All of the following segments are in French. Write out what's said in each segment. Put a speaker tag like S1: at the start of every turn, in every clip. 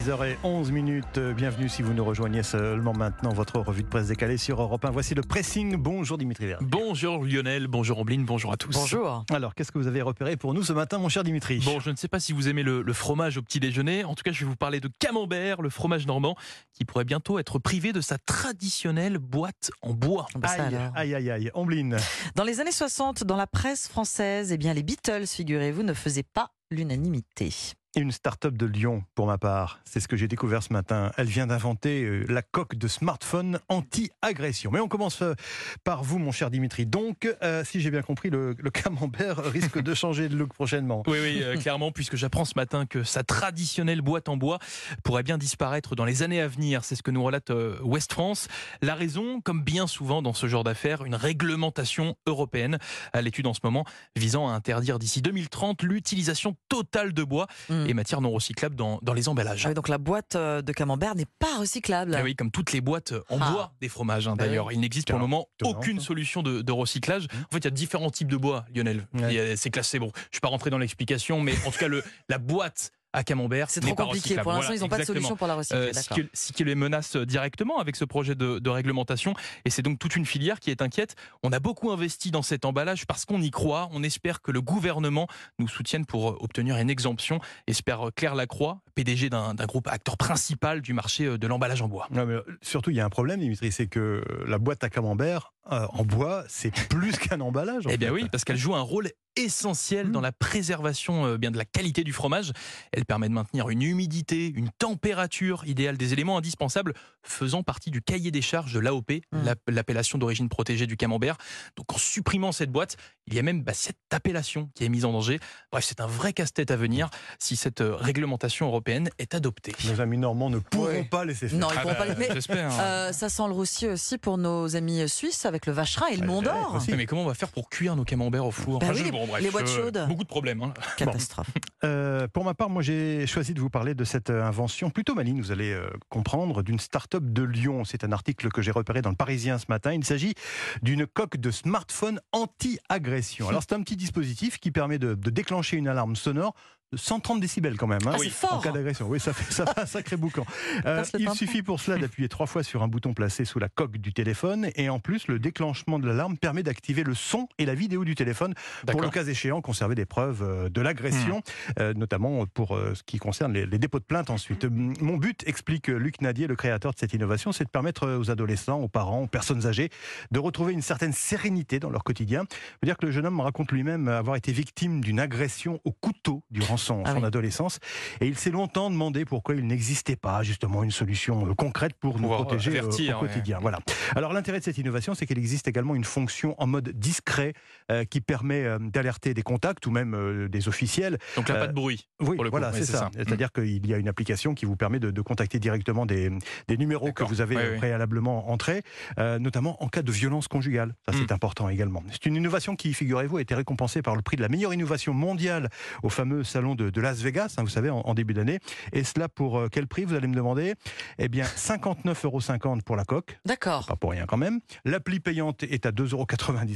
S1: 10h11 minutes, bienvenue si vous nous rejoignez seulement maintenant, votre revue de presse décalée sur Europe 1. Voici le pressing. Bonjour Dimitri.
S2: Bonjour Lionel, bonjour Ambline, bonjour à tous.
S3: Bonjour.
S1: Alors, qu'est-ce que vous avez repéré pour nous ce matin, mon cher Dimitri?
S2: Bon, je ne sais pas si vous aimez le, le fromage au petit déjeuner. En tout cas, je vais vous parler de camembert, le fromage normand, qui pourrait bientôt être privé de sa traditionnelle boîte en bois.
S3: Bah, ça,
S1: Aïe, aïe, aïe, aïe. Ombline.
S3: Dans les années 60, dans la presse française, eh bien, les Beatles, figurez-vous, ne faisaient pas l'unanimité.
S1: Une start-up de Lyon, pour ma part. C'est ce que j'ai découvert ce matin. Elle vient d'inventer euh, la coque de smartphone anti-agression. Mais on commence euh, par vous, mon cher Dimitri. Donc, euh, si j'ai bien compris, le, le camembert risque de changer de look prochainement.
S2: Oui, oui, euh, clairement, puisque j'apprends ce matin que sa traditionnelle boîte en bois pourrait bien disparaître dans les années à venir. C'est ce que nous relate euh, West France. La raison, comme bien souvent dans ce genre d'affaires, une réglementation européenne à l'étude en ce moment visant à interdire d'ici 2030 l'utilisation totale de bois
S3: Mm.
S2: et matières non recyclables dans, dans les emballages.
S3: Ah oui, donc la boîte euh, de camembert n'est pas recyclable.
S2: Ah oui, comme toutes les boîtes en
S3: Ah.
S2: bois des fromages hein,
S3: Bah
S2: d'ailleurs. Il n'existe pour le moment aucune solution de, de recyclage. En fait, il y a différents types de bois, Lionel.
S1: Ouais.
S2: C'est classé. Bon, je ne suis pas rentré dans l'explication, mais en tout cas, le, la boîte à camembert,
S3: C'est trop compliqué. Pour l'instant,
S2: Voilà,
S3: ils n'ont pas de solution pour la recycler.
S2: Euh, ce, qui, ce qui les menace directement avec ce projet de, de réglementation. Et c'est donc toute une filière qui est inquiète. On a beaucoup investi dans cet emballage parce qu'on y croit. On espère que le gouvernement nous soutienne pour euh, obtenir une exemption. Espère euh, Claire Lacroix, PDG d'un groupe acteur principal du marché euh, de l'emballage en bois.
S1: Non, mais, surtout, il y a un problème, Dimitri, c'est que la boîte à camembert euh, en bois, c'est plus qu'un emballage.
S2: Eh bien oui, parce qu'elle joue un rôle essentiel
S1: Mm.
S2: dans la préservation euh, bien de la qualité du fromage. Elle permet de maintenir une humidité, une température idéale des éléments indispensables faisant partie du cahier des charges de l'AOP,
S3: Mm.
S2: l'app- l'appellation d'origine protégée du camembert. Donc en supprimant cette boîte, il y a même bah, cette appellation qui est mise en danger. Bref, c'est un vrai casse-tête à venir si cette euh, réglementation européenne est adoptée.
S1: Nos amis normands ne pourront
S3: Ouais.
S1: pas laisser faire.
S3: Non, ils
S2: Ah
S3: pourront
S2: bah,
S3: pas les- Mais
S2: J'espère. hein.
S3: euh, ça sent le roussi aussi pour nos amis suisses avec le vacherin et le
S1: Ouais,
S3: Mont d'Or.
S2: Mais comment on va faire pour cuire nos camemberts au four
S3: Bah
S2: Enfin,
S3: oui,
S2: je-
S3: les-
S2: bref,
S3: les boîtes
S2: euh,
S3: chaudes.
S2: Beaucoup de problèmes. hein.
S3: Catastrophe.
S1: Euh, pour ma part, moi, j'ai choisi de vous parler de cette euh, invention plutôt maligne, vous allez euh, comprendre, d'une start-up de Lyon. C'est un article que j'ai repéré dans le Parisien ce matin. Il s'agit d'une coque de smartphone anti-agression. Alors, c'est un petit dispositif qui permet de, de déclencher une alarme sonore 130 décibels quand même. hein,
S3: Ah, c'est fort.
S1: En cas d'agression. Oui, ça fait, ça fait un sacré boucan. Euh, il suffit pour cela d'appuyer trois fois sur un bouton placé sous la coque du téléphone. Et en plus, le déclenchement de l'alarme permet d'activer le son et la vidéo du téléphone pour le cas échéant conserver des preuves euh, de l'agression, euh, notamment pour euh, ce qui concerne les, les dépôts de plainte ensuite. Mon but, explique Luc Nadier, le créateur de cette innovation, c'est de permettre aux adolescents, aux parents, aux personnes âgées de retrouver une certaine sérénité dans leur quotidien. Je veux dire que le jeune homme me raconte lui-même avoir été victime d'une agression au couteau durant son,
S3: Ah
S1: son
S3: oui.
S1: adolescence et il s'est longtemps demandé pourquoi il n'existait pas justement une solution euh, concrète pour nous
S2: euh,
S1: protéger euh,
S2: avertir,
S1: au
S2: ouais.
S1: quotidien. Voilà. Alors l'intérêt de cette innovation, c'est qu'il existe également une fonction en mode discret euh, qui permet euh, d'alerter des contacts ou même euh, des officiels.
S2: Donc là,
S1: Euh,
S2: pas de bruit.
S1: Oui,
S2: Pour le coup,
S1: voilà, c'est ça.
S2: ça.
S1: C'est-à-dire qu'il y a une application qui vous permet de, de contacter directement des, des numéros que vous avez préalablement entrés, euh, notamment en cas de violence conjugale. Ça, c'est
S2: Mm.
S1: important également. C'est une innovation qui, figurez-vous, a été récompensée par le prix de la meilleure innovation mondiale au fameux salon de, de Las Vegas, hein, vous savez, en, en début d'année. Et cela pour euh, quel prix, vous allez me demander? Eh bien, 59,50 euros pour la coque.
S3: D'accord.
S1: Pas pour rien quand même. L'appli payante est à 2,90 euros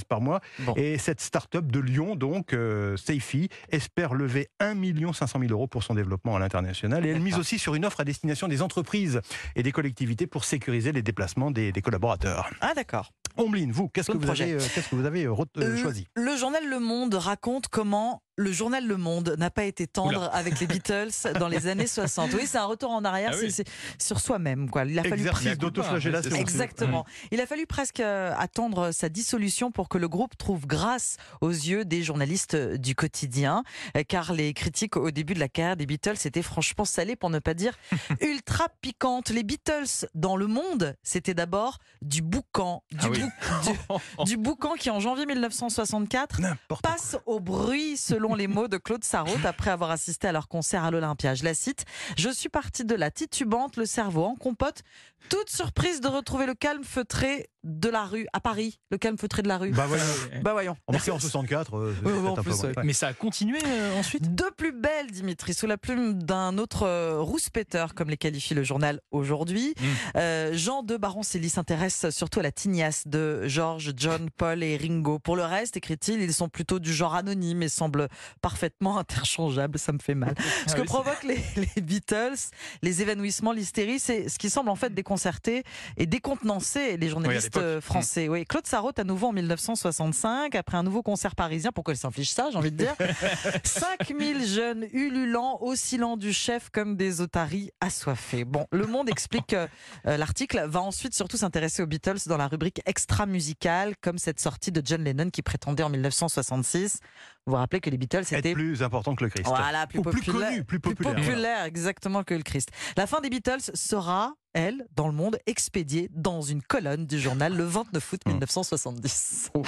S1: par mois.
S3: Bon.
S1: Et cette start-up de Lyon, donc, euh, Seifi, espère lever 1 500 000 euros pour son développement à l'international. Et elle mise aussi sur une offre à destination des entreprises et des collectivités pour sécuriser les déplacements des, des collaborateurs.
S3: Ah d'accord.
S1: Ombline, vous, qu'est-ce que vous avez, euh, qu'est-ce que vous avez euh, euh,
S3: Euh,
S1: choisi?
S3: Le journal Le Monde raconte comment le journal Le Monde n'a pas été tendre
S2: Oula.
S3: avec les Beatles dans les années 60. Oui, c'est un retour en arrière,
S2: Ah
S3: c'est-
S2: oui.
S3: c'est sur soi-même. quoi. Il a fallu
S2: presque-
S1: d'autoflagellation.
S3: Exactement. Il a fallu presque euh, attendre sa dissolution pour que le groupe trouve grâce aux yeux des journalistes euh, du quotidien, euh, car les critiques au début de la carrière des Beatles étaient franchement salées, pour ne pas dire ultra piquantes. Les Beatles dans le monde, c'était d'abord du boucan, du,
S2: Ah oui.
S3: bou- du- du boucan qui en janvier 1964
S1: N'importe quoi.
S3: passe au bruit, selon les mots de Claude Sarraute, après avoir assisté à leur concert à l'Olympia. Je la cite Je suis partie de la titubante, le cerveau en compote, toute surprise de retrouver le calme feutré de la rue à Paris, le calme feutré de la rue.
S1: Bah voyons.
S3: Bah voyons.
S1: On marquait en 64. euh,
S3: en plus, ouais.
S2: Mais ça a continué euh, ensuite?
S3: De plus belle, Dimitri, sous la plume d'un autre euh, rouspéteur, comme les qualifie le journal aujourd'hui.
S2: Mm.
S3: Euh, Jean de Baron-Cély s'intéresse surtout à la tignasse de George, John, Paul et Ringo. Pour le reste, écrit-il, ils sont plutôt du genre anonyme et semblent parfaitement interchangeables. Ça me fait mal. Ce
S2: Ah
S3: que
S2: oui,
S3: provoquent les, les Beatles, les évanouissements, l'hystérie, c'est ce qui semble en fait déconcerter et décontenancer les journalistes. Euh, français. Oui, Claude Sarraute à nouveau en 1965, après un nouveau concert parisien. Pourquoi il s'inflige ça, j'ai envie de dire 5000 jeunes ululants, oscillant du chef comme des otaries assoiffés. Bon, Le Monde explique que euh, l'article va ensuite surtout s'intéresser aux Beatles dans la rubrique extra musicale, comme cette sortie de John Lennon qui prétendait en 1966. Vous vous rappelez que les Beatles
S1: Être
S3: étaient
S1: plus important que le Christ.
S3: voilà, plus
S1: Ou plus connu, plus populaire.
S3: populaire, exactement que le Christ. La fin des Beatles sera, elle, dans le monde, expédiée dans une colonne du journal le 29 août
S1: Hmm.
S3: 1970. Oui.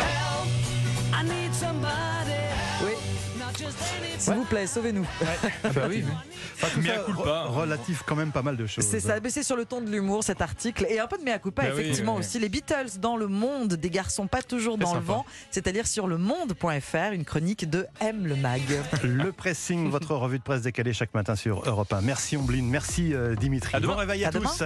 S3: S'il vous plaît, sauvez-nous.
S2: Ah bah oui.
S1: Enfin, tout
S2: Mea
S1: ça,
S2: culpa, hein.
S1: relatif quand même pas mal de choses.
S3: C'est ça, mais c'est sur le ton de l'humour cet article et un peu de mea culpa
S2: Bah
S3: effectivement
S2: oui, oui.
S3: aussi les Beatles dans le monde des garçons pas toujours dans le vent, c'est-à-dire sur le monde.fr, une chronique de M le mag.
S1: Le pressing, votre revue de presse décalée chaque matin sur Europe 1. Merci Ombline, merci euh, Dimitri.
S2: À demain.
S1: Bon réveil à,
S3: À demain.
S1: tous.